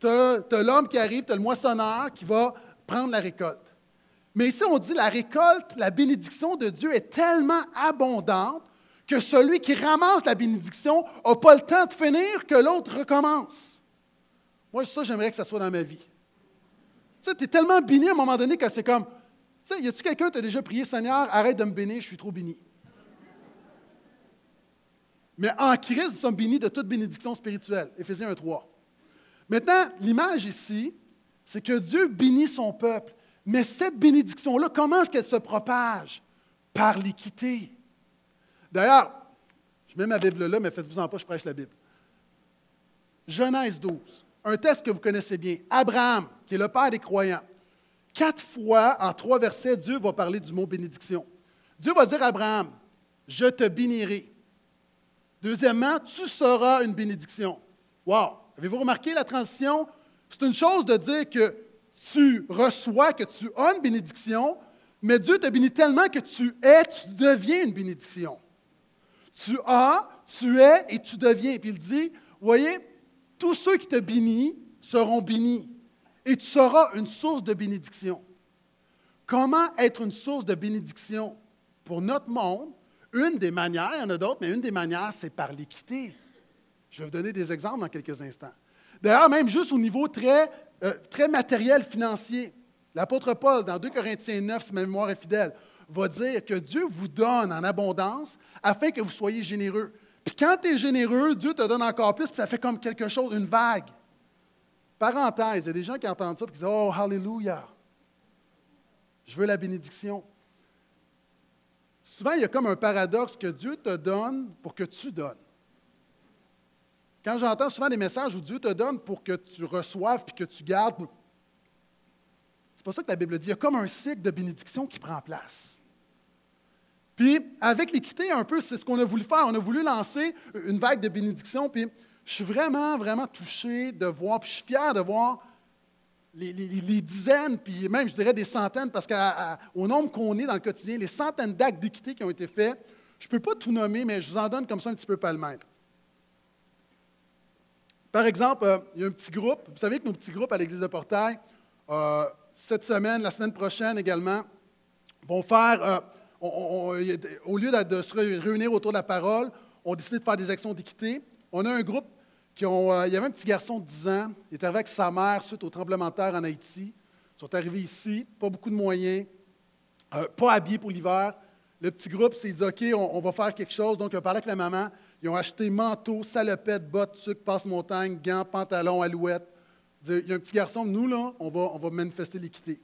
tu as, l'homme qui arrive, tu as le moissonneur qui va prendre la récolte. Mais ici, on dit la récolte, la bénédiction de Dieu est tellement abondante que celui qui ramasse la bénédiction n'a pas le temps de finir que l'autre recommence. Moi, ça, j'aimerais que ça soit dans ma vie. Tu sais, tu es tellement béni à un moment donné que c'est comme, tu sais, y a-tu quelqu'un qui a déjà prié, Seigneur, arrête de me bénir, je suis trop béni. Mais en Christ, nous sommes bénis de toute bénédiction spirituelle. Éphésiens 1.3. Maintenant, l'image ici, c'est que Dieu bénit son peuple. Mais cette bénédiction-là, comment est-ce qu'elle se propage? Par l'équité. D'ailleurs, je mets ma Bible là, mais faites-vous en pas, je prêche la Bible. Genèse 12, un texte que vous connaissez bien. Abraham, qui est le père des croyants, Quatre fois, en trois versets, Dieu va parler du mot bénédiction. Dieu va dire à Abraham, je te bénirai. Deuxièmement, tu seras une bénédiction. Wow! Avez-vous remarqué la transition? C'est une chose de dire que tu reçois, que tu as une bénédiction, mais Dieu te bénit tellement que tu es, tu deviens une bénédiction. Tu as, tu es et tu deviens. Puis il dit, voyez, tous ceux qui te bénissent seront bénis et tu seras une source de bénédiction. Comment être une source de bénédiction pour notre monde? Une des manières, il y en a d'autres, mais une des manières, c'est par l'équité. Je vais vous donner des exemples dans quelques instants. D'ailleurs, même juste au niveau très, euh, très matériel, financier, l'apôtre Paul, dans 2 Corinthiens 9, si ma mémoire est fidèle, va dire que Dieu vous donne en abondance afin que vous soyez généreux. Puis quand tu es généreux, Dieu te donne encore plus, puis ça fait comme quelque chose, une vague. Parenthèse, il y a des gens qui entendent ça et qui disent Oh, Hallelujah! Je veux la bénédiction. Souvent, il y a comme un paradoxe que Dieu te donne pour que tu donnes. Quand j'entends souvent des messages où Dieu te donne pour que tu reçoives puis que tu gardes, C'est pas ça que la Bible dit. Il y a comme un cycle de bénédiction qui prend place. Puis, avec l'équité, un peu, c'est ce qu'on a voulu faire. On a voulu lancer une vague de bénédiction. Puis, je suis vraiment, vraiment touché de voir, puis je suis fier de voir les, dizaines, puis même, je dirais, des centaines, parce qu'au nombre qu'on est dans le quotidien, les centaines d'actes d'équité qui ont été faits, je ne peux pas tout nommer, mais je vous en donne comme ça un petit peu palmaire. Par exemple, euh, il y a un petit groupe, vous savez que nos petits groupes à l'Église de Portail, euh, cette semaine, la semaine prochaine également, vont faire, euh, au lieu de, se réunir autour de la parole, on décidé de faire des actions d'équité. On a un groupe qui ont. Il y avait un petit garçon de 10 ans, il est arrivé avec sa mère suite au tremblement de terre en Haïti. Ils sont arrivés ici, pas beaucoup de moyens, pas habillés pour l'hiver. Le petit groupe s'est dit OK, on, va faire quelque chose. Donc, ils ont parlé avec la maman. Ils ont acheté manteau, salopette, bottes, sucre, passe-montagne, gants, pantalons, alouettes. Il y a un petit garçon, nous, là, on va, on va manifester l'équité.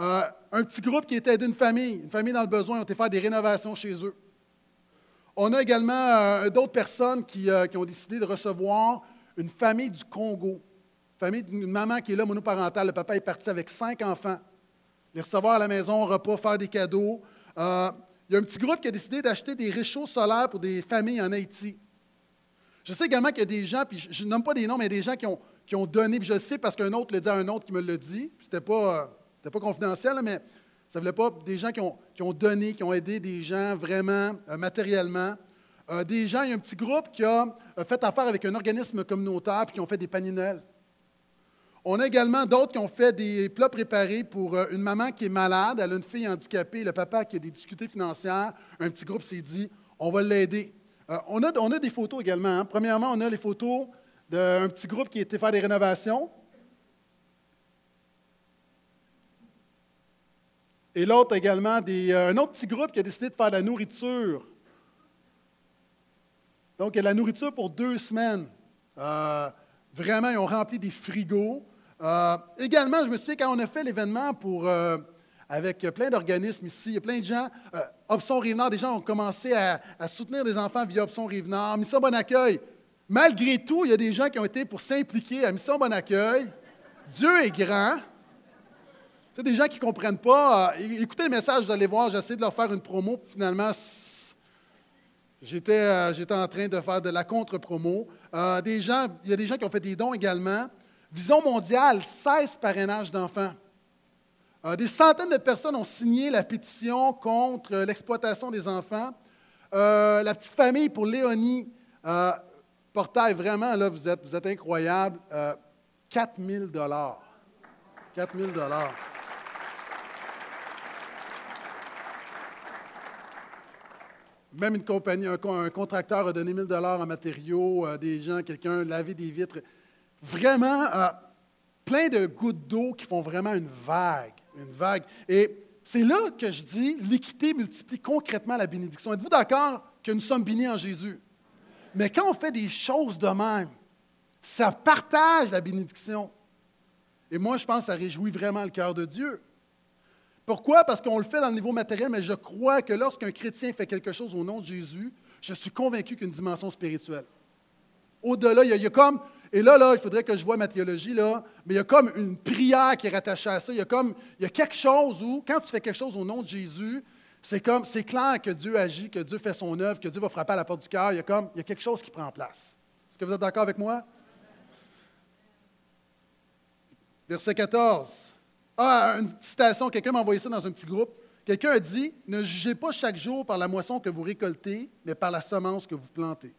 Euh, un petit groupe qui était d'une famille, une famille dans le besoin, ont été faire des rénovations chez eux. On a également euh, d'autres personnes qui, euh, qui, ont décidé de recevoir une famille du Congo, une famille d'une maman qui est là, monoparentale. Le papa est parti avec cinq enfants. Les recevoir à la maison, repas, faire des cadeaux. Il y a un petit groupe qui a décidé d'acheter des réchauds solaires pour des familles en Haïti. Je sais également qu'il y a des gens, puis je ne nomme pas des noms, mais des gens qui ont, qui ont donné, puis je sais parce qu'un autre le dit à un autre qui me le dit. Ce n'était pas, pas confidentiel, mais ça ne voulait pas des gens qui ont, qui ont, donné, qui ont aidé des gens vraiment euh, matériellement. Euh, des gens, il y a un petit groupe qui a euh, fait affaire avec un organisme communautaire puis qui ont fait des paniers On a également d'autres qui ont fait des plats préparés pour une maman qui est malade, elle a une fille handicapée, le papa qui a des difficultés financières. Un petit groupe s'est dit, on va l'aider. on, a, on, a, des photos également. Hein. Premièrement, on a les photos d'un petit groupe qui était faire des rénovations. Et l'autre également, euh, un autre petit groupe qui a décidé de faire de la nourriture. Donc, il y a de la nourriture pour deux semaines. Euh, vraiment, ils ont rempli des frigos. Euh, également, je me souviens quand on a fait l'événement pour, avec plein d'organismes ici, il y a plein de gens, Option Rivenard, des gens ont commencé à, soutenir des enfants via Option Rivenard. Mission Bon Accueil, malgré tout, il y a des gens qui ont été pour s'impliquer à Mission Bon Accueil. Dieu est grand. Tu des gens qui ne comprennent pas. Euh, écoutez le message, vous allez voir, j'essaie de leur faire une promo. Finalement, j'étais, euh, en train de faire de la contre-promo. Euh, il y a des gens qui ont fait des dons également. Vision mondiale, 16 parrainages d'enfants. des centaines de personnes ont signé la pétition contre l'exploitation des enfants. la petite famille pour Léonie, portail, vraiment, là, vous êtes, vous êtes incroyable. 4 000 4 000 Même une compagnie, un, contracteur a donné 1000 dollars en matériaux, euh, des gens, quelqu'un laver des vitres. Vraiment, euh, plein de gouttes d'eau qui font vraiment une vague, une vague. Et c'est là que je dis, l'équité multiplie concrètement la bénédiction. Êtes-vous d'accord que nous sommes bénis en Jésus? Mais quand on fait des choses de même, ça partage la bénédiction. Et moi, je pense que ça réjouit vraiment le cœur de Dieu. Pourquoi? Parce qu'on le fait dans le niveau matériel, mais je crois que lorsqu'un chrétien fait quelque chose au nom de Jésus, je suis convaincu qu'une dimension spirituelle. Au-delà, il, y a comme, et là, là, il faudrait que je vois ma théologie, là, mais il y a comme une prière qui est rattachée à ça. Il y a comme, il y a quelque chose où, quand tu fais quelque chose au nom de Jésus, c'est comme, c'est clair que Dieu agit, que Dieu fait son œuvre, que Dieu va frapper à la porte du cœur. Il y a comme, il y a quelque chose qui prend place. Est-ce que vous êtes d'accord avec moi? Verset 14. Ah, une citation, quelqu'un m'a envoyé ça dans un petit groupe. Quelqu'un a dit Ne jugez pas chaque jour par la moisson que vous récoltez, mais par la semence que vous plantez.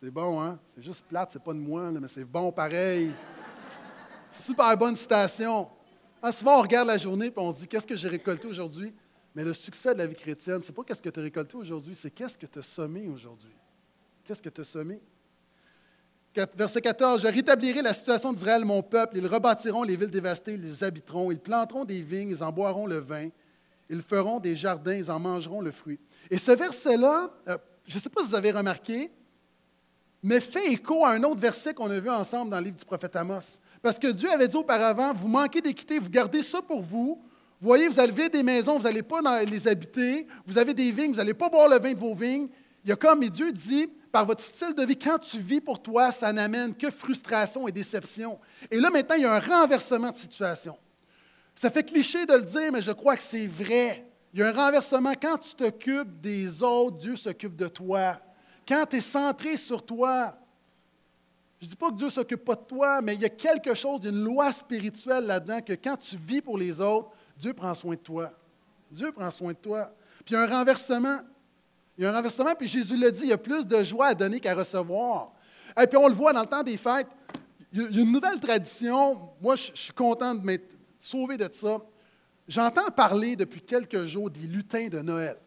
C'est bon, hein? C'est juste plate, c'est pas de moi, mais c'est bon pareil. Super bonne citation. Ah, souvent, on regarde la journée et on se dit Qu'est-ce que j'ai récolté aujourd'hui? Mais le succès de la vie chrétienne, c'est pas qu'est-ce que tu as récolté aujourd'hui, c'est qu'est-ce que tu as semé aujourd'hui. Qu'est-ce que tu as semé? Verset 14, Je rétablirai la situation d'Israël, mon peuple. Ils rebâtiront les villes dévastées, ils les habiteront. Ils planteront des vignes, ils en boiront le vin. Ils feront des jardins, ils en mangeront le fruit. Et ce verset-là, euh, je ne sais pas si vous avez remarqué, mais fait écho à un autre verset qu'on a vu ensemble dans le livre du prophète Amos. Parce que Dieu avait dit auparavant, vous manquez d'équité, vous gardez ça pour vous. Vous voyez, vous avez des maisons, vous n'allez pas les habiter. Vous avez des vignes, vous n'allez pas boire le vin de vos vignes. Il y a comme, et Dieu dit, par votre style de vie, quand tu vis pour toi, ça n'amène que frustration et déception. Et là, maintenant, il y a un renversement de situation. Ça fait cliché de le dire, mais je crois que c'est vrai. Il y a un renversement. Quand tu t'occupes des autres, Dieu s'occupe de toi. Quand tu es centré sur toi, je ne dis pas que Dieu ne s'occupe pas de toi, mais il y a quelque chose, d'une loi spirituelle là-dedans, que quand tu vis pour les autres, Dieu prend soin de toi. Dieu prend soin de toi. Puis il y a un renversement. Il y a un renversement, puis Jésus l'a dit, il y a plus de joie à donner qu'à recevoir. Et puis on le voit dans le temps des fêtes, il y a une nouvelle tradition. Moi, je suis content de m'être sauvé de ça. J'entends parler depuis quelques jours des lutins de Noël.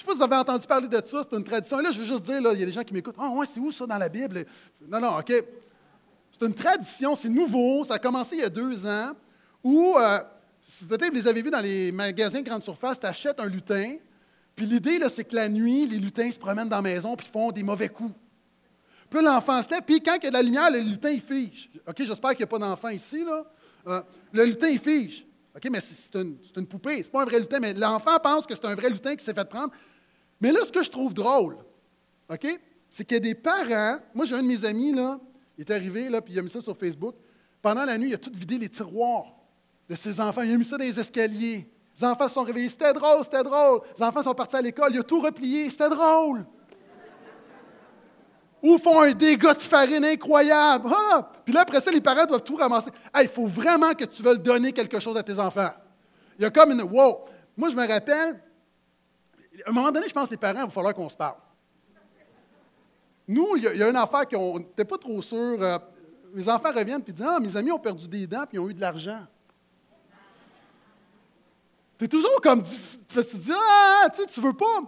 Sais pas si vous avez entendu parler de ça, c'est une tradition. Là, je veux juste dire, il y a des gens qui m'écoutent. Ah, ouais, c'est où ça dans la Bible? Non, non, OK. C'est une tradition, c'est nouveau, ça a commencé il y a deux ans, où, euh, peut-être vous les avez vus dans les magasins de grande surface, tu achètes un lutin, puis l'idée, c'est que la nuit, les lutins se promènent dans la maison puis font des mauvais coups. Puis l'enfant se lève, puis quand il y a de la lumière, le lutin, il fige. OK, j'espère qu'il n'y a pas d'enfant ici, là. Euh, le lutin, il fige. OK, mais c'est une, une, poupée, c'est pas un vrai lutin, mais l'enfant pense que c'est un vrai lutin qui s'est fait prendre. Mais là, ce que je trouve drôle, OK, c'est qu'il y a des parents. Moi, j'ai un de mes amis, là, il est arrivé, là, puis il a mis ça sur Facebook. Pendant la nuit, il a tout vidé les tiroirs de ses enfants. Il a mis ça dans les escaliers. Les enfants se sont réveillés. C'était drôle, c'était drôle. Les enfants sont partis à l'école. Il a tout replié. C'était drôle. Ou font un dégât de farine incroyable. Ah! Puis là, après ça, les parents doivent tout ramasser. il faut vraiment que tu veuilles donner quelque chose à tes enfants. Il y a comme une. Wow! Moi, je me rappelle, à un moment donné, je pense que les parents, il va falloir qu'on se parle. Nous, il y, a, une affaire qu'on n'était pas trop sûr. Euh, mes enfants reviennent et disent Ah, mes amis ont perdu des dents puis ils ont eu de l'argent. Tu toujours comme. Tu dis Ah, tu sais, tu veux pas.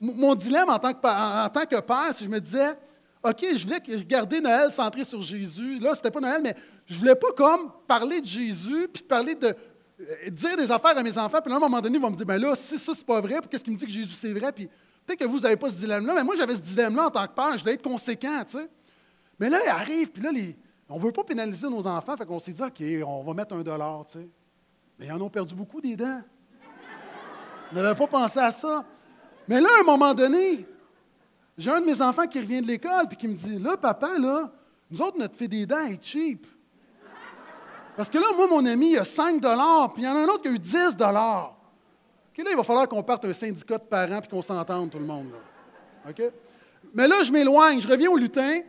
Mon dilemme en tant, que, en tant que père, je me disais OK, je voulais garder Noël centré sur Jésus. Là, c'était pas Noël, mais je voulais pas comme parler de Jésus, puis parler de dire des affaires à mes enfants, puis là, à un moment donné, ils vont me dire, ben là, si ça, c'est pas vrai, qu'est-ce qui me dit que Jésus, c'est vrai? Puis peut-être que vous n'avez pas ce dilemme-là, mais moi, j'avais ce dilemme-là en tant que père, je voulais être conséquent, tu sais. Mais là, il arrive, puis là, on ne veut pas pénaliser nos enfants, fait qu'on s'est dit, OK, on va mettre un dollar, tu sais. Mais ils en ont perdu beaucoup des dents. On n'avait pas pensé à ça. Mais là, à un moment donné, j'ai un de mes enfants qui revient de l'école puis qui me dit Là, papa, là, nous autres, notre fait des dents est cheap. Parce que là, moi, mon ami, il a 5 puis il y en a un autre qui a eu 10 OK, là, il va falloir qu'on parte un syndicat de parents puis qu'on s'entende, tout le monde. OK? Mais là, je m'éloigne, je reviens au lutin.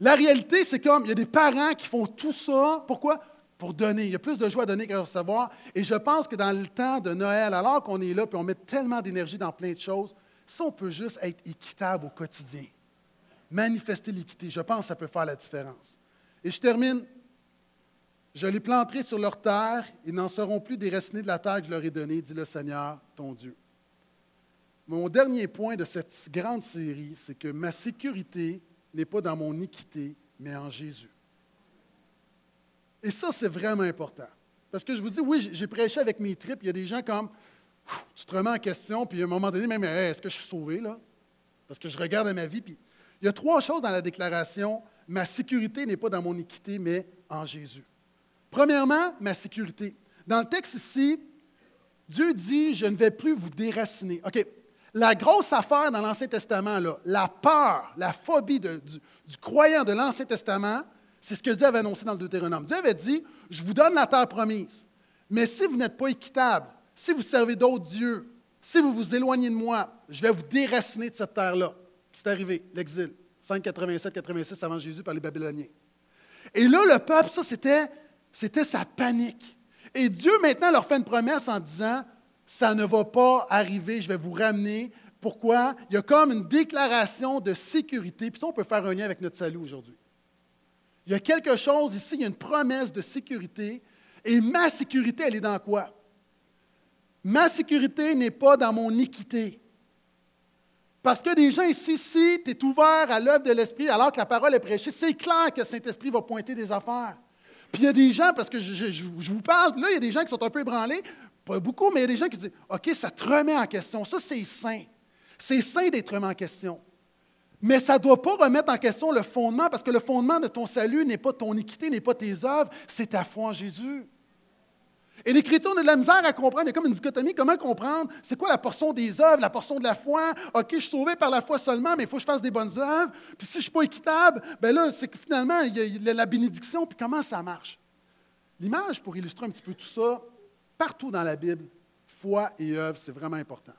La réalité, c'est comme, il y a des parents qui font tout ça. Pourquoi? pour donner. Il y a plus de joie à donner qu'à recevoir. Et je pense que dans le temps de Noël, alors qu'on est là, puis on met tellement d'énergie dans plein de choses, si on peut juste être équitable au quotidien, manifester l'équité, je pense que ça peut faire la différence. Et je termine. Je les planterai sur leur terre, ils n'en seront plus déracinés de la terre que je leur ai donnée, dit le Seigneur, ton Dieu. Mon dernier point de cette grande série, c'est que ma sécurité n'est pas dans mon équité, mais en Jésus. Et ça, c'est vraiment important. Parce que je vous dis, oui, j'ai prêché avec mes tripes. Il y a des gens comme, tu te remets en question, puis à un moment donné, même, est-ce que je suis sauvé, là? Parce que je regarde ma vie. Puis il y a trois choses dans la déclaration. Ma sécurité n'est pas dans mon équité, mais en Jésus. Premièrement, ma sécurité. Dans le texte ici, Dieu dit, je ne vais plus vous déraciner. OK. La grosse affaire dans l'Ancien Testament, là, la peur, la phobie du, du croyant de l'Ancien Testament, c'est ce que Dieu avait annoncé dans le Deutéronome. Dieu avait dit, je vous donne la terre promise, mais si vous n'êtes pas équitable, si vous servez d'autres dieux, si vous vous éloignez de moi, je vais vous déraciner de cette terre-là. C'est arrivé, l'exil, 587-86 avant Jésus par les Babyloniens. Et là, le peuple, ça, c'était, c'était sa panique. Et Dieu, maintenant, leur fait une promesse en disant, ça ne va pas arriver, je vais vous ramener. Pourquoi? Il y a comme une déclaration de sécurité. Puis ça, on peut faire un lien avec notre salut aujourd'hui. Il y a quelque chose ici, il y a une promesse de sécurité. Et ma sécurité, elle est dans quoi? Ma sécurité n'est pas dans mon équité. Parce que des gens ici, si tu es ouvert à l'œuvre de l'Esprit alors que la parole est prêchée, c'est clair que Saint-Esprit va pointer des affaires. Puis il y a des gens, parce que je, vous parle, là, il y a des gens qui sont un peu ébranlés, pas beaucoup, mais il y a des gens qui disent OK, ça te remet en question. Ça, c'est sain. C'est sain d'être remis en question. Mais ça ne doit pas remettre en question le fondement, parce que le fondement de ton salut n'est pas ton équité, n'est pas tes œuvres, c'est ta foi en Jésus. Et l'Écriture, on a de la misère à comprendre. Il y a comme une dichotomie. Comment comprendre? C'est quoi la portion des œuvres, la portion de la foi? OK, je suis sauvé par la foi seulement, mais il faut que je fasse des bonnes œuvres. Puis si je ne suis pas équitable, bien là, c'est que finalement, il y a la bénédiction. Puis comment ça marche? L'image, pour illustrer un petit peu tout ça, partout dans la Bible, foi et œuvre, c'est vraiment important.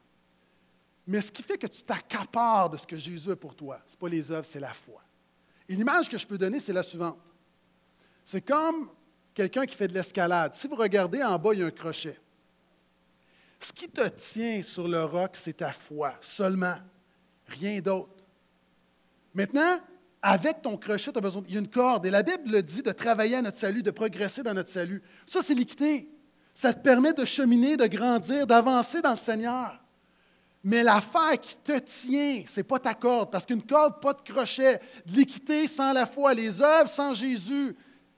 Mais ce qui fait que tu t'accapares de ce que Jésus a pour toi, ce n'est pas les œuvres, c'est la foi. Et l'image que je peux donner, c'est la suivante. C'est comme quelqu'un qui fait de l'escalade. Si vous regardez en bas, il y a un crochet. Ce qui te tient sur le roc, c'est ta foi seulement, rien d'autre. Maintenant, avec ton crochet, tu as besoin. Il corde. Et la Bible le dit de travailler à notre salut, de progresser dans notre salut. Ça, c'est l'équité. Ça te permet de cheminer, de grandir, d'avancer dans le Seigneur. Mais l'affaire qui te tient, ce n'est pas ta corde, parce qu'une corde, pas de crochet. L'équité sans la foi, les œuvres sans Jésus,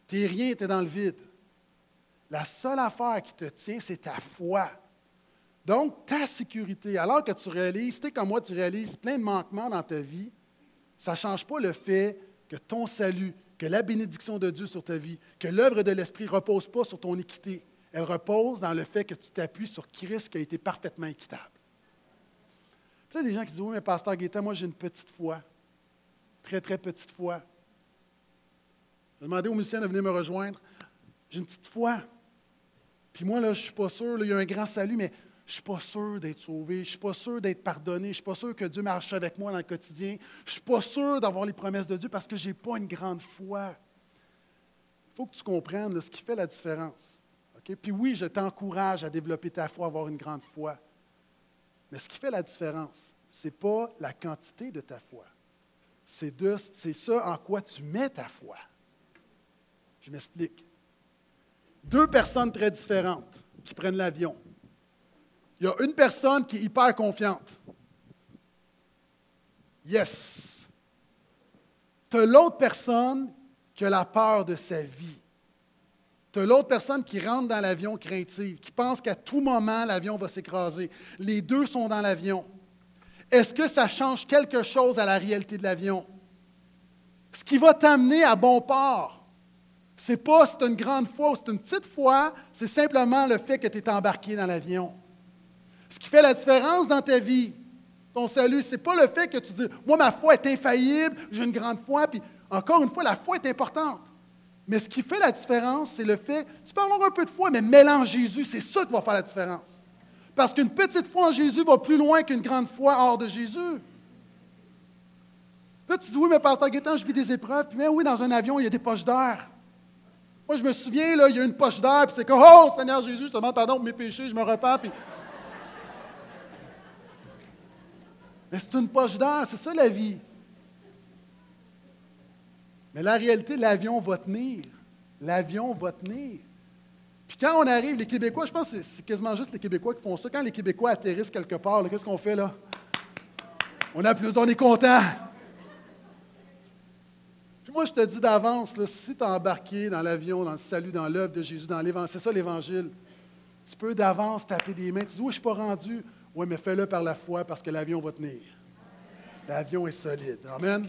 t'es rien, tu es dans le vide. La seule affaire qui te tient, c'est ta foi. Donc, ta sécurité, alors que tu réalises, tu comme moi, tu réalises plein de manquements dans ta vie, ça ne change pas le fait que ton salut, que la bénédiction de Dieu sur ta vie, que l'œuvre de l'Esprit ne repose pas sur ton équité. Elle repose dans le fait que tu t'appuies sur Christ qui a été parfaitement équitable. Il y a des gens qui disent Oui, mais Pasteur Guetta, moi j'ai une petite foi. Très, très petite foi. J'ai demandé aux musiciens de venir me rejoindre. J'ai une petite foi. Puis moi, là, je ne suis pas sûr, il y a un grand salut, mais je ne suis pas sûr d'être sauvé, je ne suis pas sûr d'être pardonné, je ne suis pas sûr que Dieu marche avec moi dans le quotidien, je ne suis pas sûr d'avoir les promesses de Dieu parce que je n'ai pas une grande foi. Il faut que tu comprennes ce qui fait la différence. Puis oui, je t'encourage à développer ta foi, à avoir une grande foi. Mais ce qui fait la différence, ce n'est pas la quantité de ta foi. C'est, c'est ça en quoi tu mets ta foi. Je m'explique. Deux personnes très différentes qui prennent l'avion il y a une personne qui est hyper confiante. Yes. Tu as l'autre personne qui a la peur de sa vie. Tu as l'autre personne qui rentre dans l'avion craintive, qui pense qu'à tout moment, l'avion va s'écraser. Les deux sont dans l'avion. Est-ce que ça change quelque chose à la réalité de l'avion? Ce qui va t'amener à bon port, ce n'est pas si as une grande foi ou tu une petite foi, c'est simplement le fait que tu es embarqué dans l'avion. Ce qui fait la différence dans ta vie, ton salut, ce n'est pas le fait que tu dis Moi, ma foi est infaillible, j'ai une grande foi, puis encore une fois, la foi est importante. Mais ce qui fait la différence, c'est le fait, tu peux avoir un peu de foi, mais mélange Jésus, c'est ça qui va faire la différence. Parce qu'une petite foi en Jésus va plus loin qu'une grande foi hors de Jésus. Là, tu dis, oui, mais pasteur Guétan, je vis des épreuves. Puis, mais oui, dans un avion, il y a des poches d'air. Moi, je me souviens, là, il y a une poche d'air, puis c'est comme, oh, Seigneur Jésus, je te demande pardon pour mes péchés, je me repens, Mais c'est une poche d'air, c'est ça la vie. Mais la réalité, l'avion va tenir. L'avion va tenir. Puis quand on arrive, les Québécois, je pense que c'est quasiment juste les Québécois qui font ça. Quand les Québécois atterrissent quelque part, qu'est-ce qu'on fait là? On applaudit, on est content. Puis moi, je te dis d'avance, si tu as embarqué dans l'avion, dans le salut, dans l'œuvre de Jésus, dans l'évangile, c'est ça l'évangile. Tu peux d'avance taper des mains. Tu dis, oui, je ne suis pas rendu. Oui, mais fais-le par la foi parce que l'avion va tenir. L'avion est solide. Amen.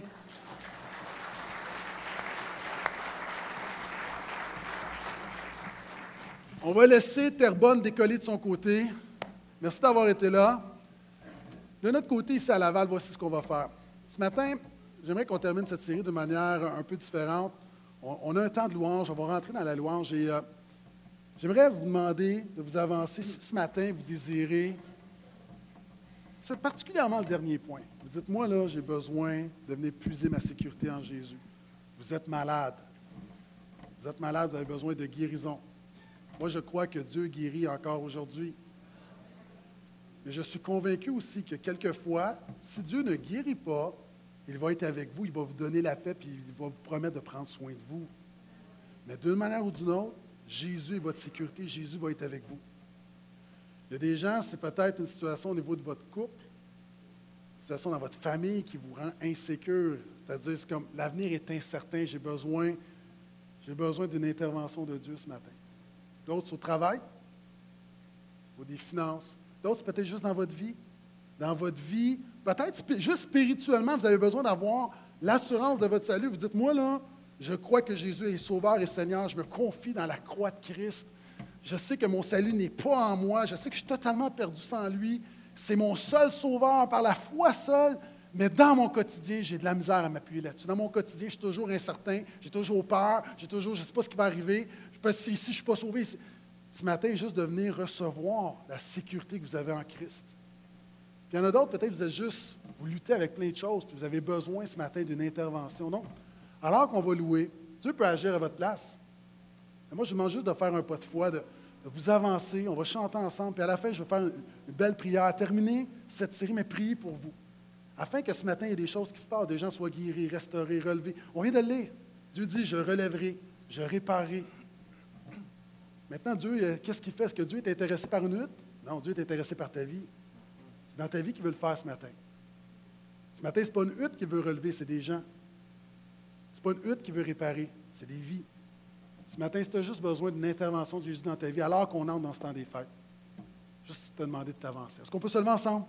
On va laisser Terrebonne décoller de son côté. Merci d'avoir été là. De notre côté, ici à Laval, voici ce qu'on va faire. Ce matin, j'aimerais qu'on termine cette série de manière un peu différente. On, a un temps de louange, on va rentrer dans la louange et euh, j'aimerais vous demander de vous avancer si ce matin vous désirez c'est particulièrement le dernier point. Vous dites, moi, là, j'ai besoin de venir puiser ma sécurité en Jésus. Vous êtes malade. Vous êtes malade, vous avez besoin de guérison. Moi, je crois que Dieu guérit encore aujourd'hui. Mais je suis convaincu aussi que quelquefois, si Dieu ne guérit pas, il va être avec vous, il va vous donner la paix, puis il va vous promettre de prendre soin de vous. Mais d'une manière ou d'une autre, Jésus est votre sécurité, Jésus va être avec vous. Il y a des gens, c'est peut-être une situation au niveau de votre couple, une situation dans votre famille qui vous rend insécure. C'est-à-dire, c'est comme l'avenir est incertain, j'ai besoin, j'ai besoin d'une intervention de Dieu ce matin. D'autres au travail, ou des finances. D'autres, peut-être juste dans votre vie. Dans votre vie, peut-être juste spirituellement, vous avez besoin d'avoir l'assurance de votre salut. Vous dites, moi là, je crois que Jésus est Sauveur et Seigneur, je me confie dans la croix de Christ. Je sais que mon salut n'est pas en moi. Je sais que je suis totalement perdu sans lui. C'est mon seul sauveur par la foi seule. Mais dans mon quotidien, j'ai de la misère à m'appuyer là-dessus. Dans mon quotidien, je suis toujours incertain, j'ai toujours peur, j'ai toujours, je ne sais pas ce qui va arriver. parce que si je ne suis pas sauvé, ce matin, juste de venir recevoir la sécurité que vous avez en Christ. Puis il y en a d'autres, peut-être vous êtes juste, vous luttez avec plein de choses, puis vous avez besoin ce matin d'une intervention. Non. Alors qu'on va louer, Dieu peut agir à votre place. moi, je demande juste de faire un pas de foi, de, vous avancer, on va chanter ensemble, puis à la fin, je vais faire une, belle prière. Terminer cette série, mais prier pour vous. Afin que ce matin, il y ait des choses qui se passent, des gens soient guéris, restaurés, relevés. On vient de lire. Dieu dit, je relèverai, je réparerai. Maintenant, Dieu, qu'est-ce qu'il fait? Est-ce que Dieu est intéressé par une lutte? Non, Dieu est intéressé par ta vie. Dans ta vie qu'il veut le faire ce matin. Ce matin, ce n'est pas une hutte qui veut relever, c'est des gens. Ce n'est pas une hutte qui veut réparer, c'est des vies. Ce matin, si tu as juste besoin d'une intervention de Jésus dans ta vie, alors qu'on entre dans ce temps des fêtes, juste te demander de t'avancer. Est-ce qu'on peut se lever ensemble?